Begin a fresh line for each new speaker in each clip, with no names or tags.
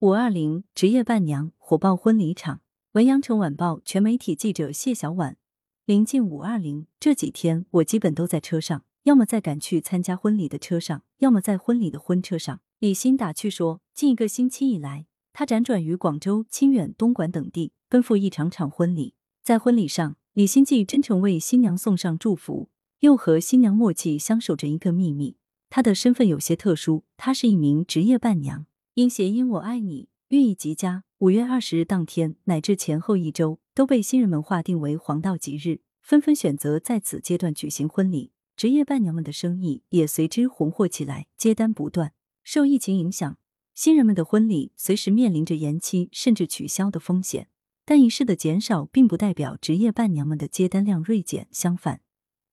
五二零职业伴娘火爆婚礼场。文阳城晚报全媒体记者谢小婉。临近五二零这几天，我基本都在车上，要么在赶去参加婚礼的车上，要么在婚礼的婚车上。李欣打趣说，近一个星期以来，他辗转于广州、清远、东莞等地，奔赴一场场婚礼。在婚礼上，李欣既真诚为新娘送上祝福，又和新娘默契相守着一个秘密。她的身份有些特殊，她是一名职业伴娘，因谐音“我爱你”寓意极佳。五月二十日当天乃至前后一周，都被新人们划定为黄道吉日，纷纷选择在此阶段举行婚礼。职业伴娘们的生意也随之红火起来，接单不断。受疫情影响，新人们的婚礼随时面临着延期甚至取消的风险。但仪式的减少，并不代表职业伴娘们的接单量锐减，相反，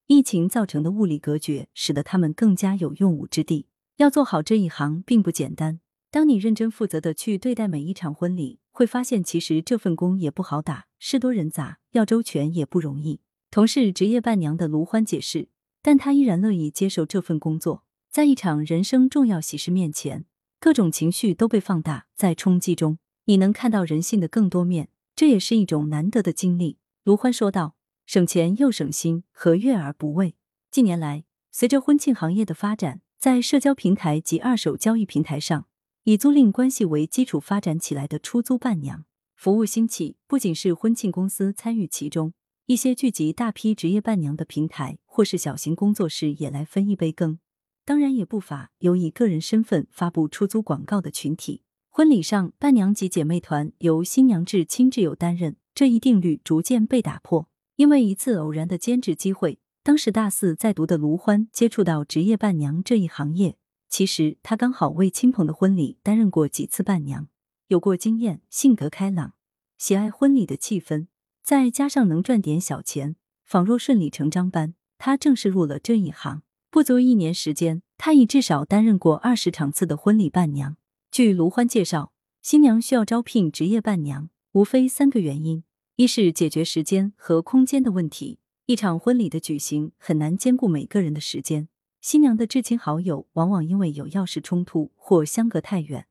疫情造成的物理隔绝，使得他们更加有用武之地。要做好这一行，并不简单。当你认真负责的去对待每一场婚礼，会发现其实这份工也不好打，事多人杂，要周全也不容易。同是职业伴娘的卢欢解释，但她依然乐意接受这份工作。在一场人生重要喜事面前，各种情绪都被放大，在冲击中，你能看到人性的更多面，这也是一种难得的经历。卢欢说道：“省钱又省心，何乐而不为？”近年来，随着婚庆行业的发展，在社交平台及二手交易平台上。以租赁关系为基础发展起来的出租伴娘服务兴起，不仅是婚庆公司参与其中，一些聚集大批职业伴娘的平台或是小型工作室也来分一杯羹。当然，也不乏有以个人身份发布出租广告的群体。婚礼上，伴娘及姐妹团由新娘至亲挚友担任，这一定律逐渐被打破。因为一次偶然的兼职机会，当时大四在读的卢欢接触到职业伴娘这一行业。其实他刚好为亲朋的婚礼担任过几次伴娘，有过经验，性格开朗，喜爱婚礼的气氛，再加上能赚点小钱，仿若顺理成章般，他正式入了这一行。不足一年时间，他已至少担任过二十场次的婚礼伴娘。据卢欢介绍，新娘需要招聘职业伴娘，无非三个原因：一是解决时间和空间的问题，一场婚礼的举行很难兼顾每个人的时间。新娘的至亲好友往往因为有要事冲突或相隔太远，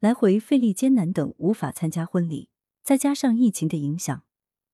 来回费力艰难等，无法参加婚礼。再加上疫情的影响，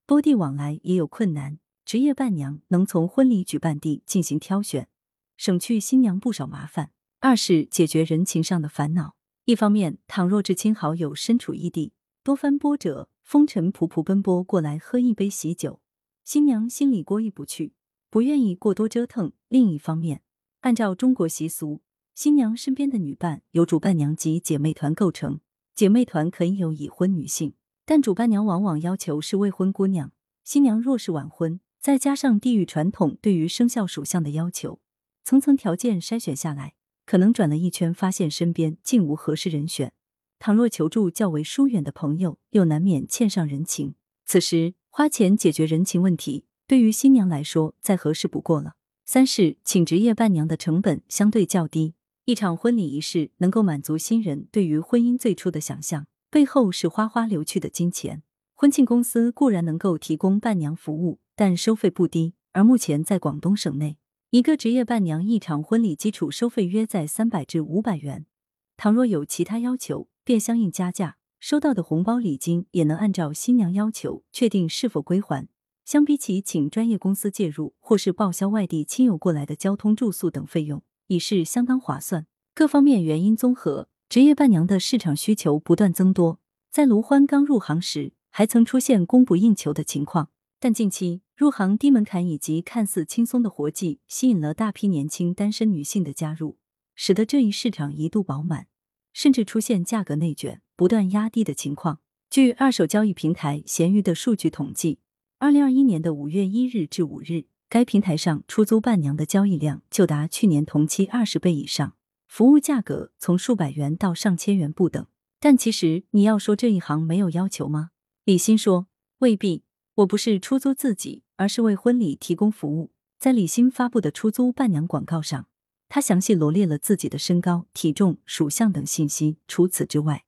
多地往来也有困难。职业伴娘能从婚礼举办地进行挑选，省去新娘不少麻烦。二是解决人情上的烦恼。一方面，倘若至亲好友身处异地，多番波折，风尘仆仆奔波过来喝一杯喜酒，新娘心里过意不去，不愿意过多折腾。另一方面，按照中国习俗，新娘身边的女伴由主伴娘及姐妹团构成。姐妹团可以有已婚女性，但主伴娘往往要求是未婚姑娘。新娘若是晚婚，再加上地域传统对于生肖属相的要求，层层条件筛选下来，可能转了一圈，发现身边竟无合适人选。倘若求助较为疏远的朋友，又难免欠上人情。此时花钱解决人情问题，对于新娘来说再合适不过了。三是请职业伴娘的成本相对较低，一场婚礼仪式能够满足新人对于婚姻最初的想象，背后是哗哗流去的金钱。婚庆公司固然能够提供伴娘服务，但收费不低。而目前在广东省内，一个职业伴娘一场婚礼基础收费约在三百至五百元，倘若有其他要求，便相应加价。收到的红包礼金也能按照新娘要求确定是否归还。相比起请专业公司介入，或是报销外地亲友过来的交通、住宿等费用，已是相当划算。各方面原因综合，职业伴娘的市场需求不断增多。在卢欢刚入行时，还曾出现供不应求的情况，但近期入行低门槛以及看似轻松的活计，吸引了大批年轻单身女性的加入，使得这一市场一度饱满，甚至出现价格内卷、不断压低的情况。据二手交易平台闲鱼的数据统计。二零二一年的五月一日至五日，该平台上出租伴娘的交易量就达去年同期二十倍以上，服务价格从数百元到上千元不等。但其实你要说这一行没有要求吗？李欣说未必，我不是出租自己，而是为婚礼提供服务。在李欣发布的出租伴娘广告上，他详细罗列了自己的身高、体重、属相等信息。除此之外，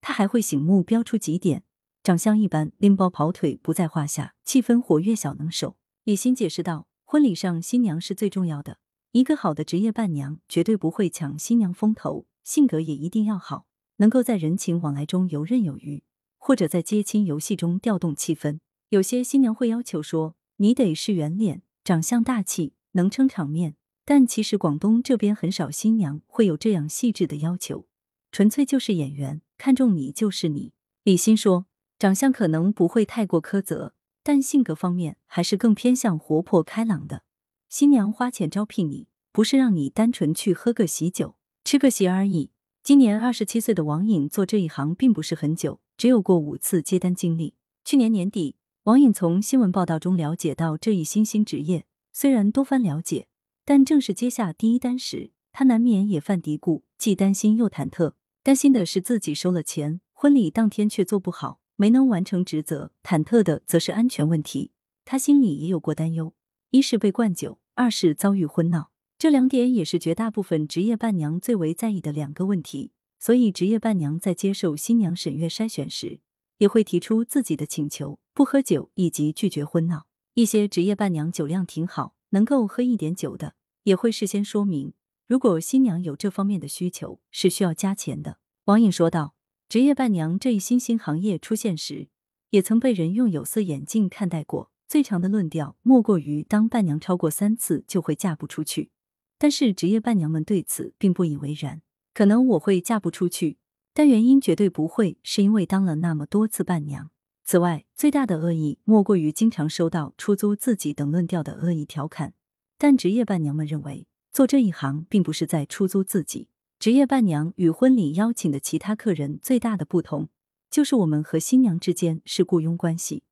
他还会醒目标出几点。长相一般，拎包跑腿不在话下，气氛活跃，小能手。李欣解释道：“婚礼上新娘是最重要的，一个好的职业伴娘绝对不会抢新娘风头，性格也一定要好。能够在人情往来中游刃有余，或者在接亲游戏中调动气氛。有些新娘会要求说：“你得是圆脸，长相大气，能撑场面。”但其实广东这边很少新娘会有这样细致的要求，纯粹就是眼缘，看中你就是你。李欣说：“长相可能不会太过苛责，但性格方面还是更偏向活泼开朗的。新娘花钱招聘你，不是让你单纯去喝个喜酒、吃个席而已。”今年二十七岁的王颖做这一行并不是很久，只有过五次接单经历。去年年底，王颖从新闻报道中了解到这一新兴职业，虽然多番了解。但正是接下第一单时，他难免也犯嘀咕，既担心又忐忑。担心的是自己收了钱，婚礼当天却做不好，没能完成职责；忐忑的则是安全问题。他心里也有过担忧：一是被灌酒，二是遭遇婚闹。这两点也是绝大部分职业伴娘最为在意的两个问题。所以，职业伴娘在接受新娘审阅筛选时，也会提出自己的请求：不喝酒以及拒绝婚闹。一些职业伴娘酒量挺好。能够喝一点酒的，也会事先说明，如果新娘有这方面的需求，是需要加钱的。王颖说道：“职业伴娘这一新兴行业出现时，也曾被人用有色眼镜看待过。最长的论调莫过于，当伴娘超过三次就会嫁不出去。但是职业伴娘们对此并不以为然。可能我会嫁不出去，但原因绝对不会是因为当了那么多次伴娘。”此外，最大的恶意莫过于经常收到出租自己等论调的恶意调侃。但职业伴娘们认为，做这一行并不是在出租自己。职业伴娘与婚礼邀请的其他客人最大的不同，就是我们和新娘之间是雇佣关系，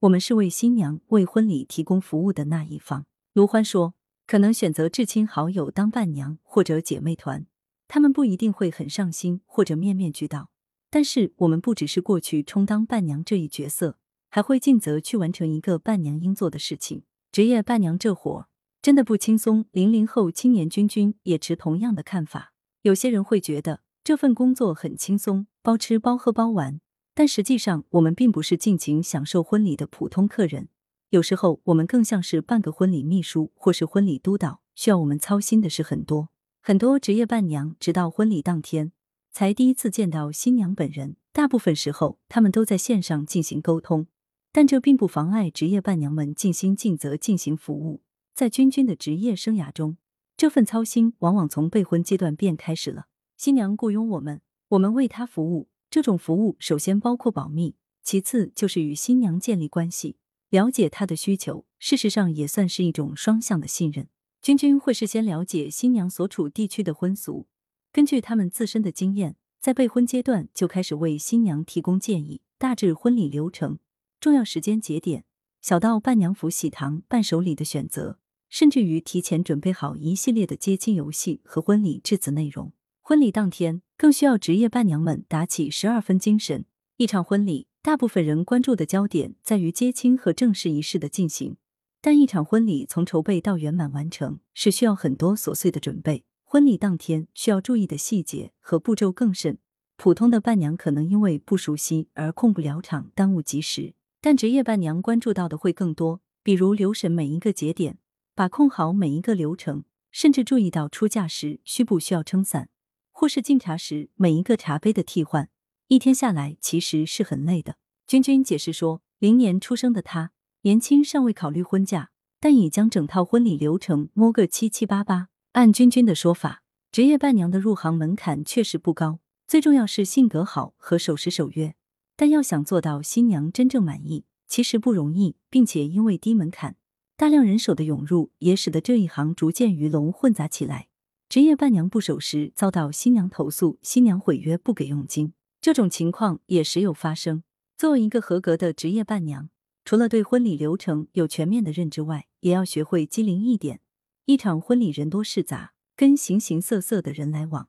我们是为新娘为婚礼提供服务的那一方。卢欢说，可能选择至亲好友当伴娘或者姐妹团，他们不一定会很上心或者面面俱到。但是我们不只是过去充当伴娘这一角色，还会尽责去完成一个伴娘应做的事情。职业伴娘这活真的不轻松。零零后青年君君也持同样的看法。有些人会觉得这份工作很轻松，包吃包喝包玩，但实际上我们并不是尽情享受婚礼的普通客人。有时候我们更像是半个婚礼秘书或是婚礼督导，需要我们操心的事很多。很多职业伴娘直到婚礼当天。才第一次见到新娘本人，大部分时候他们都在线上进行沟通，但这并不妨碍职业伴娘们尽心尽责进行服务。在君君的职业生涯中，这份操心往往从备婚阶段便开始了。新娘雇佣我们，我们为她服务。这种服务首先包括保密，其次就是与新娘建立关系，了解她的需求。事实上，也算是一种双向的信任。君君会事先了解新娘所处地区的婚俗。根据他们自身的经验，在备婚阶段就开始为新娘提供建议，大致婚礼流程、重要时间节点，小到伴娘服、喜糖、伴手礼的选择，甚至于提前准备好一系列的接亲游戏和婚礼致辞内容。婚礼当天，更需要职业伴娘们打起十二分精神。一场婚礼，大部分人关注的焦点在于接亲和正式仪式的进行，但一场婚礼从筹备到圆满完成，是需要很多琐碎的准备。婚礼当天需要注意的细节和步骤更甚，普通的伴娘可能因为不熟悉而控不了场，耽误及时。但职业伴娘关注到的会更多，比如留神每一个节点，把控好每一个流程，甚至注意到出嫁时需不需要撑伞，或是敬茶时每一个茶杯的替换。一天下来其实是很累的。君君解释说，零年出生的她年轻，尚未考虑婚嫁，但已将整套婚礼流程摸个七七八八。按君君的说法，职业伴娘的入行门槛确实不高，最重要是性格好和守时守约。但要想做到新娘真正满意，其实不容易，并且因为低门槛，大量人手的涌入，也使得这一行逐渐鱼龙混杂起来。职业伴娘不守时，遭到新娘投诉，新娘毁约不给佣金，这种情况也时有发生。作为一个合格的职业伴娘，除了对婚礼流程有全面的认知外，也要学会机灵一点。一场婚礼人多事杂，跟形形色色的人来往，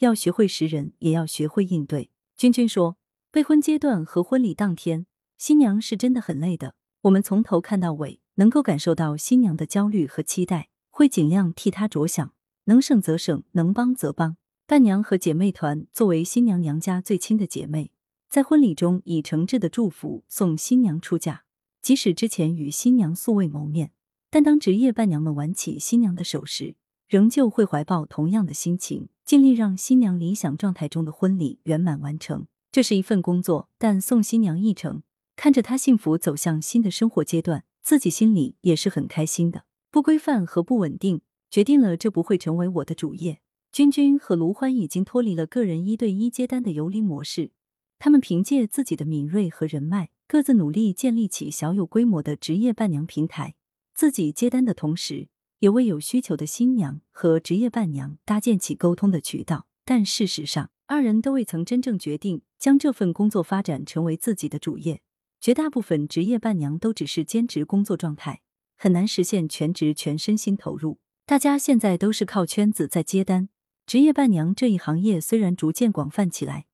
要学会识人，也要学会应对。君君说，备婚阶段和婚礼当天，新娘是真的很累的。我们从头看到尾，能够感受到新娘的焦虑和期待，会尽量替她着想，能省则省，能帮则帮。伴娘和姐妹团作为新娘娘家最亲的姐妹，在婚礼中以诚挚的祝福送新娘出嫁，即使之前与新娘素未谋面。但当职业伴娘们挽起新娘的手时，仍旧会怀抱同样的心情，尽力让新娘理想状态中的婚礼圆满完成。这是一份工作，但送新娘一程，看着她幸福走向新的生活阶段，自己心里也是很开心的。不规范和不稳定，决定了这不会成为我的主业。君君和卢欢已经脱离了个人一对一接单的游离模式，他们凭借自己的敏锐和人脉，各自努力建立起小有规模的职业伴娘平台。自己接单的同时，也为有需求的新娘和职业伴娘搭建起沟通的渠道。但事实上，二人都未曾真正决定将这份工作发展成为自己的主业。绝大部分职业伴娘都只是兼职工作状态，很难实现全职全身心投入。大家现在都是靠圈子在接单。职业伴娘这一行业虽然逐渐广泛起来，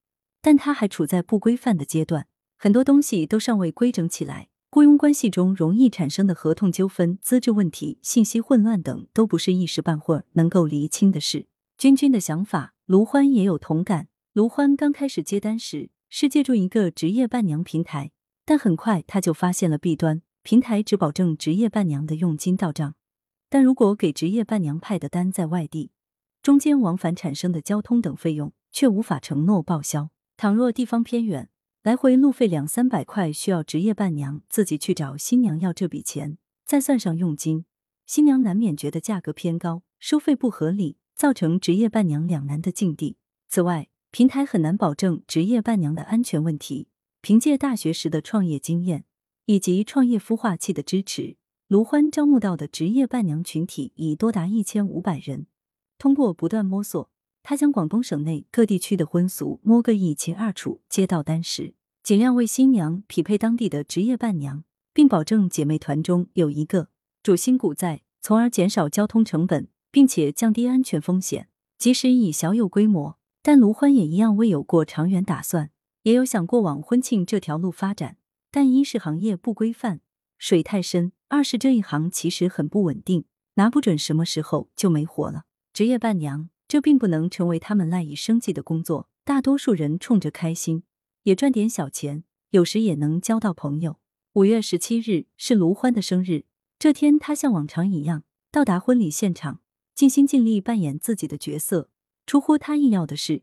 但它还处在不规范的阶段，很多东西都尚未规整起来。雇佣关系中容易产生的合同纠纷、资质问题、信息混乱等，都不是一时半会儿能够厘清的事。君君的想法，卢欢也有同感。卢欢刚开始接单时是借助一个职业伴娘平台，但很快他就发现了弊端：平台只保证职业伴娘的佣金到账，但如果给职业伴娘派的单在外地，中间往返产生的交通等费用却无法承诺报销。倘若地方偏远，来回路费两三百块，需要职业伴娘自己去找新娘要这笔钱，再算上佣金，新娘难免觉得价格偏高，收费不合理，造成职业伴娘两难的境地。此外，平台很难保证职业伴娘的安全问题。凭借大学时的创业经验以及创业孵化器的支持，卢欢招募到的职业伴娘群体已多达一千五百人。通过不断摸索。他将广东省内各地区的婚俗摸个一清二楚，接到单时尽量为新娘匹配当地的职业伴娘，并保证姐妹团中有一个主心骨在，从而减少交通成本，并且降低安全风险。即使已小有规模，但卢欢也一样未有过长远打算，也有想过往婚庆这条路发展，但一是行业不规范，水太深；二是这一行其实很不稳定，拿不准什么时候就没活了。职业伴娘。这并不能成为他们赖以生计的工作。大多数人冲着开心，也赚点小钱，有时也能交到朋友。五月十七日是卢欢的生日，这天他像往常一样到达婚礼现场，尽心尽力扮演自己的角色。出乎他意料的是，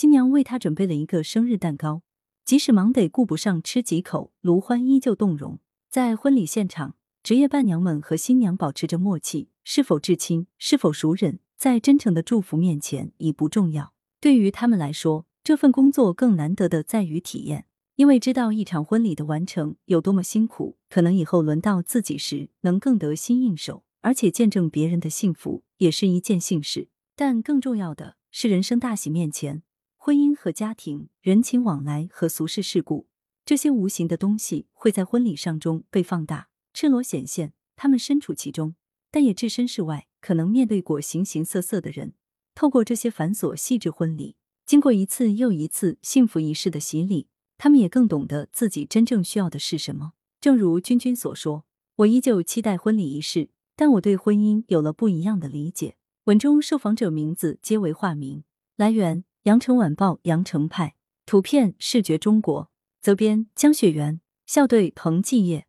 新娘为他准备了一个生日蛋糕，即使忙得顾不上吃几口，卢欢依旧动容。在婚礼现场，职业伴娘们和新娘保持着默契，是否至亲，是否熟人。在真诚的祝福面前已不重要。对于他们来说，这份工作更难得的在于体验，因为知道一场婚礼的完成有多么辛苦，可能以后轮到自己时能更得心应手，而且见证别人的幸福也是一件幸事。但更重要的是，人生大喜面前，婚姻和家庭、人情往来和俗世事故这些无形的东西会在婚礼上中被放大、赤裸显现。他们身处其中，但也置身事外。可能面对过形形色色的人，透过这些繁琐细致婚礼，经过一次又一次幸福仪式的洗礼，他们也更懂得自己真正需要的是什么。正如君君所说，我依旧期待婚礼仪式，但我对婚姻有了不一样的理解。文中受访者名字皆为化名。来源：羊城晚报羊城派，图片：视觉中国，责编：江雪媛，校对：彭继业。